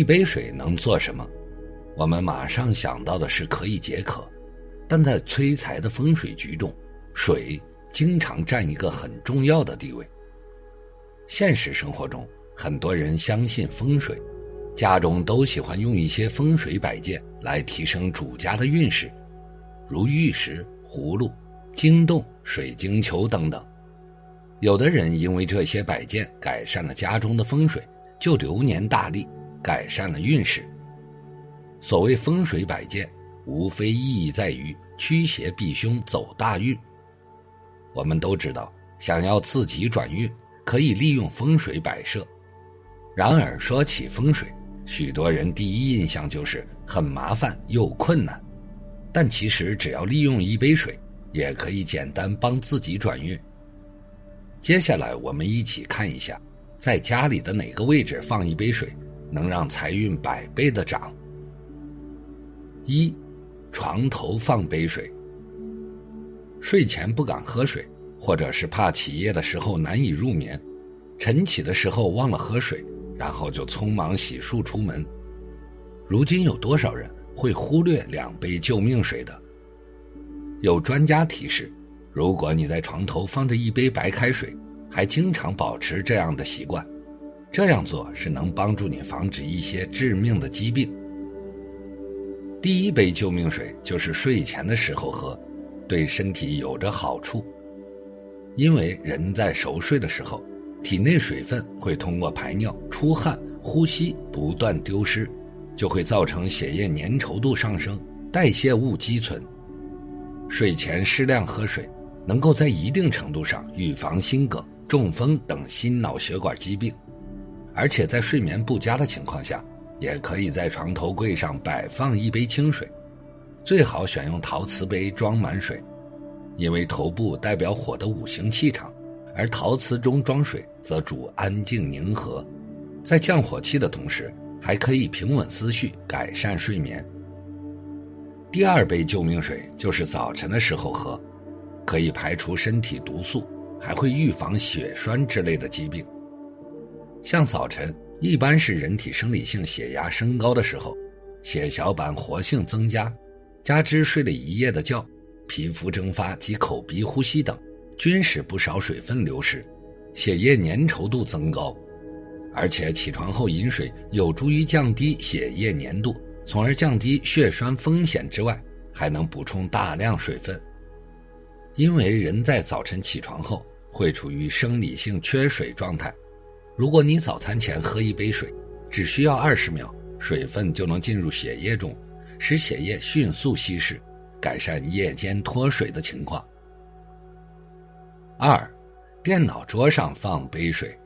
一杯水能做什么？我们马上想到的是可以解渴，但在催财的风水局中，水经常占一个很重要的地位。现实生活中，很多人相信风水，家中都喜欢用一些风水摆件来提升主家的运势，如玉石、葫芦、晶洞、水晶球等等。有的人因为这些摆件改善了家中的风水，就流年大利。改善了运势。所谓风水摆件，无非意义在于驱邪避凶、走大运。我们都知道，想要自己转运，可以利用风水摆设。然而说起风水，许多人第一印象就是很麻烦又困难。但其实只要利用一杯水，也可以简单帮自己转运。接下来我们一起看一下，在家里的哪个位置放一杯水。能让财运百倍的涨。一，床头放杯水。睡前不敢喝水，或者是怕起夜的时候难以入眠，晨起的时候忘了喝水，然后就匆忙洗漱出门。如今有多少人会忽略两杯救命水的？有专家提示，如果你在床头放着一杯白开水，还经常保持这样的习惯。这样做是能帮助你防止一些致命的疾病。第一杯救命水就是睡前的时候喝，对身体有着好处。因为人在熟睡的时候，体内水分会通过排尿、出汗、呼吸不断丢失，就会造成血液粘稠度上升，代谢物积存。睡前适量喝水，能够在一定程度上预防心梗、中风等心脑血管疾病。而且在睡眠不佳的情况下，也可以在床头柜上摆放一杯清水，最好选用陶瓷杯装满水，因为头部代表火的五行气场，而陶瓷中装水则主安静宁和，在降火气的同时，还可以平稳思绪，改善睡眠。第二杯救命水就是早晨的时候喝，可以排除身体毒素，还会预防血栓之类的疾病。像早晨一般是人体生理性血压升高的时候，血小板活性增加，加之睡了一夜的觉，皮肤蒸发及口鼻呼吸等，均使不少水分流失，血液粘稠度增高。而且起床后饮水有助于降低血液粘度，从而降低血栓风险之外，还能补充大量水分。因为人在早晨起床后会处于生理性缺水状态。如果你早餐前喝一杯水，只需要二十秒，水分就能进入血液中，使血液迅速稀释，改善夜间脱水的情况。二，电脑桌上放杯水。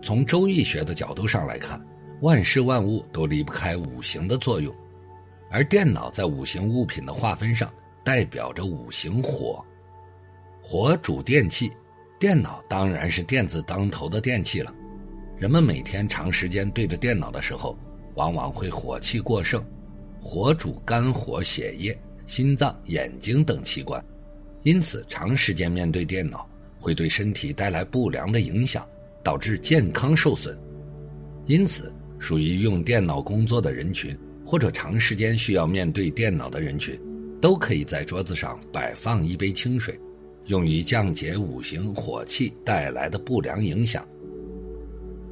从周易学的角度上来看，万事万物都离不开五行的作用，而电脑在五行物品的划分上代表着五行火，火主电器。电脑当然是电子当头的电器了，人们每天长时间对着电脑的时候，往往会火气过盛，火主肝火、血液、心脏、眼睛等器官，因此长时间面对电脑会对身体带来不良的影响，导致健康受损。因此，属于用电脑工作的人群或者长时间需要面对电脑的人群，都可以在桌子上摆放一杯清水。用于降解五行火气带来的不良影响。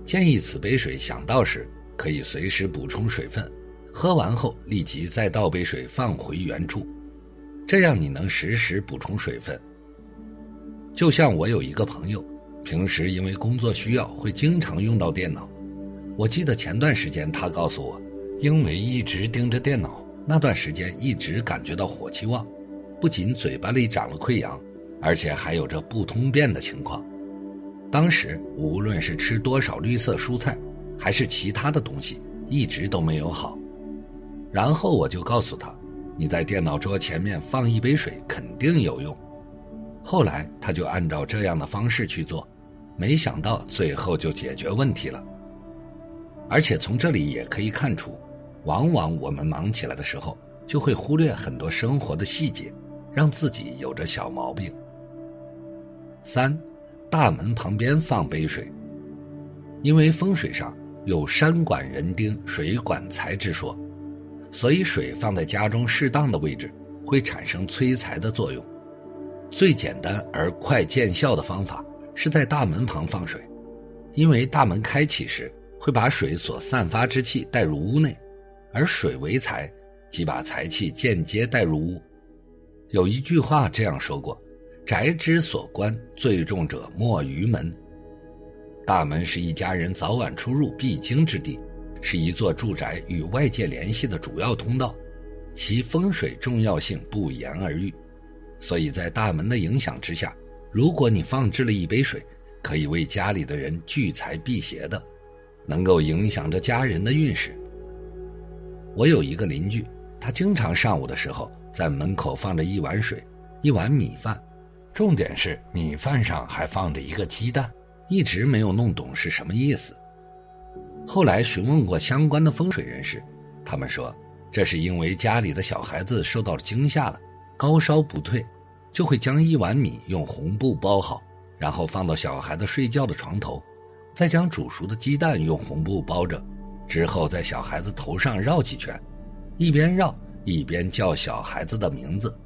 建议此杯水想到时，可以随时补充水分，喝完后立即再倒杯水放回原处，这样你能实时补充水分。就像我有一个朋友，平时因为工作需要会经常用到电脑。我记得前段时间他告诉我，因为一直盯着电脑，那段时间一直感觉到火气旺，不仅嘴巴里长了溃疡。而且还有着不通便的情况，当时无论是吃多少绿色蔬菜，还是其他的东西，一直都没有好。然后我就告诉他：“你在电脑桌前面放一杯水，肯定有用。”后来他就按照这样的方式去做，没想到最后就解决问题了。而且从这里也可以看出，往往我们忙起来的时候，就会忽略很多生活的细节，让自己有着小毛病。三，大门旁边放杯水，因为风水上有山管人丁，水管财之说，所以水放在家中适当的位置，会产生催财的作用。最简单而快见效的方法是在大门旁放水，因为大门开启时会把水所散发之气带入屋内，而水为财，即把财气间接带入屋。有一句话这样说过：“宅之所关，最重者莫于门。”大门是一家人早晚出入必经之地，是一座住宅与外界联系的主要通道，其风水重要性不言而喻。所以在大门的影响之下，如果你放置了一杯水，可以为家里的人聚财辟邪的，能够影响着家人的运势。我有一个邻居，他经常上午的时候在门口放着一碗水，一碗米饭，重点是米饭上还放着一个鸡蛋，一直没有弄懂是什么意思。后来询问过相关的风水人士，他们说这是因为家里的小孩子受到了惊吓了。高烧不退，就会将一碗米用红布包好，然后放到小孩子睡觉的床头，再将煮熟的鸡蛋用红布包着，之后在小孩子头上绕几圈，一边绕一边叫小孩子的名字，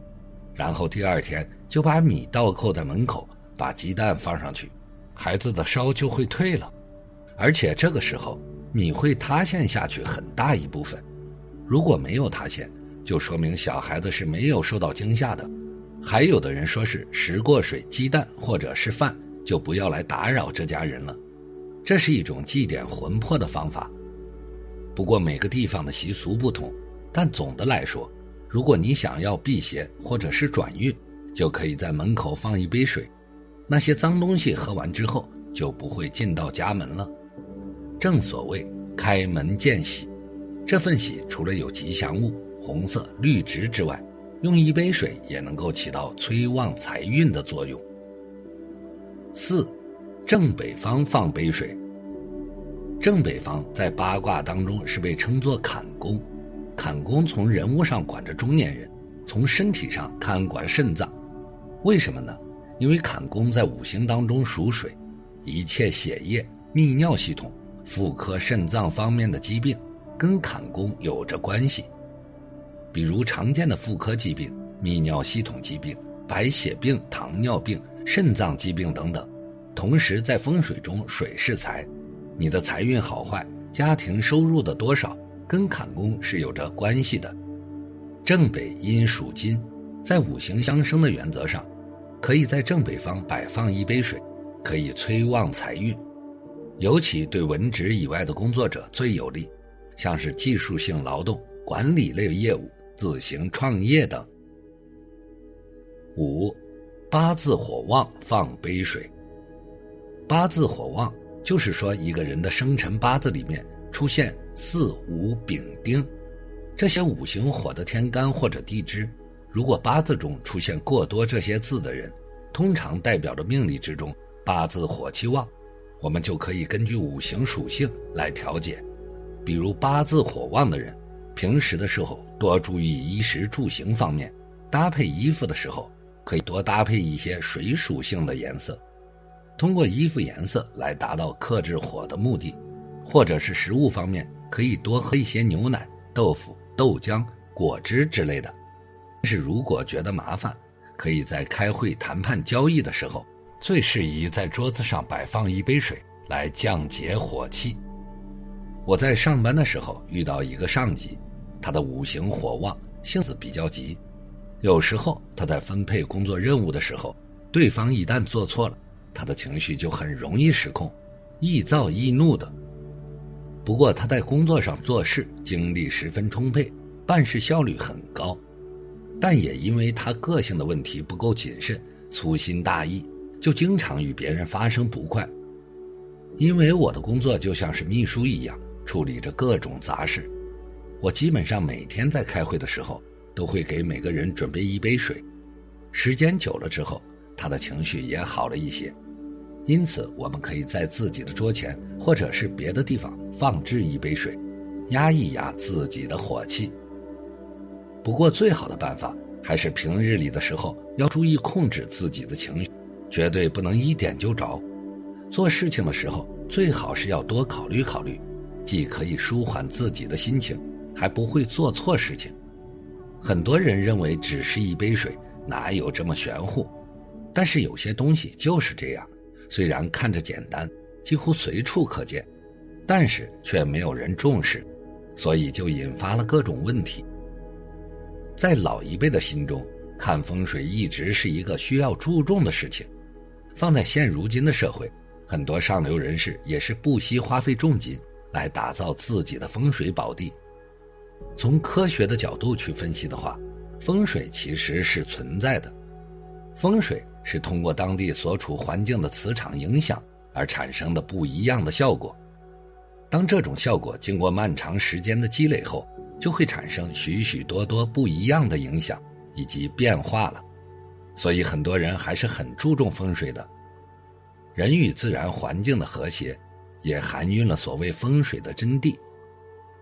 然后第二天就把米倒扣在门口，把鸡蛋放上去，孩子的烧就会退了，而且这个时候米会塌陷下去很大一部分，如果没有塌陷。就说明小孩子是没有受到惊吓的，还有的人说是食过水、鸡蛋或者是饭，就不要来打扰这家人了。这是一种祭奠魂魄的方法。不过每个地方的习俗不同，但总的来说，如果你想要辟邪或者是转运，就可以在门口放一杯水，那些脏东西喝完之后就不会进到家门了。正所谓开门见喜，这份喜除了有吉祥物。红色、绿植之外，用一杯水也能够起到催旺财运的作用。四，正北方放杯水。正北方在八卦当中是被称作坎宫，坎宫从人物上管着中年人，从身体上看管肾脏。为什么呢？因为坎宫在五行当中属水，一切血液、泌尿系统、妇科、肾脏方面的疾病，跟坎宫有着关系。比如常见的妇科疾病、泌尿系统疾病、白血病、糖尿病、肾脏疾病等等。同时，在风水中，水是财，你的财运好坏、家庭收入的多少，跟坎宫是有着关系的。正北因属金，在五行相生的原则上，可以在正北方摆放一杯水，可以催旺财运，尤其对文职以外的工作者最有利，像是技术性劳动、管理类业务。自行创业等。五，八字火旺放杯水。八字火旺就是说一个人的生辰八字里面出现巳午丙丁这些五行火的天干或者地支，如果八字中出现过多这些字的人，通常代表着命理之中八字火气旺，我们就可以根据五行属性来调节。比如八字火旺的人。平时的时候多注意衣食住行方面，搭配衣服的时候可以多搭配一些水属性的颜色，通过衣服颜色来达到克制火的目的，或者是食物方面可以多喝一些牛奶、豆腐、豆浆、果汁之类的。但是如果觉得麻烦，可以在开会谈判交易的时候，最适宜在桌子上摆放一杯水来降解火气。我在上班的时候遇到一个上级。他的五行火旺，性子比较急，有时候他在分配工作任务的时候，对方一旦做错了，他的情绪就很容易失控，易躁易怒的。不过他在工作上做事精力十分充沛，办事效率很高，但也因为他个性的问题不够谨慎，粗心大意，就经常与别人发生不快。因为我的工作就像是秘书一样，处理着各种杂事。我基本上每天在开会的时候，都会给每个人准备一杯水。时间久了之后，他的情绪也好了一些。因此，我们可以在自己的桌前或者是别的地方放置一杯水，压一压自己的火气。不过，最好的办法还是平日里的时候要注意控制自己的情绪，绝对不能一点就着。做事情的时候，最好是要多考虑考虑。既可以舒缓自己的心情，还不会做错事情。很多人认为只是一杯水，哪有这么玄乎？但是有些东西就是这样，虽然看着简单，几乎随处可见，但是却没有人重视，所以就引发了各种问题。在老一辈的心中，看风水一直是一个需要注重的事情。放在现如今的社会，很多上流人士也是不惜花费重金来打造自己的风水宝地。从科学的角度去分析的话，风水其实是存在的。风水是通过当地所处环境的磁场影响而产生的不一样的效果。当这种效果经过漫长时间的积累后，就会产生许许多多不一样的影响以及变化了，所以很多人还是很注重风水的。人与自然环境的和谐，也含蕴了所谓风水的真谛。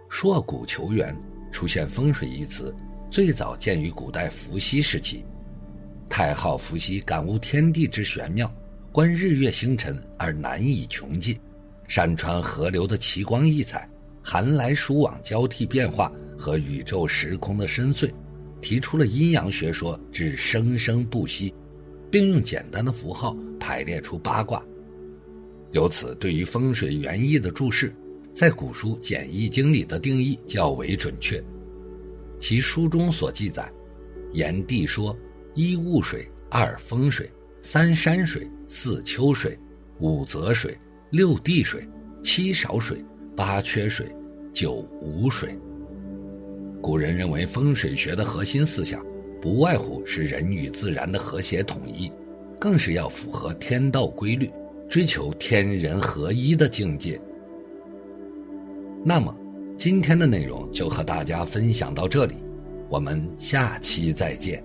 硕古求源，出现“风水”一词，最早见于古代伏羲时期。太昊伏羲感悟天地之玄妙，观日月星辰而难以穷尽，山川河流的奇光异彩，寒来暑往交替变化。和宇宙时空的深邃，提出了阴阳学说之生生不息，并用简单的符号排列出八卦。由此，对于风水原意的注释，在古书《简易经》里的定义较为准确。其书中所记载：炎帝说，一雾水，二风水，三山水，四秋水，五泽水，六地水，七少水，八缺水，九无水。古人认为风水学的核心思想，不外乎是人与自然的和谐统一，更是要符合天道规律，追求天人合一的境界。那么，今天的内容就和大家分享到这里，我们下期再见。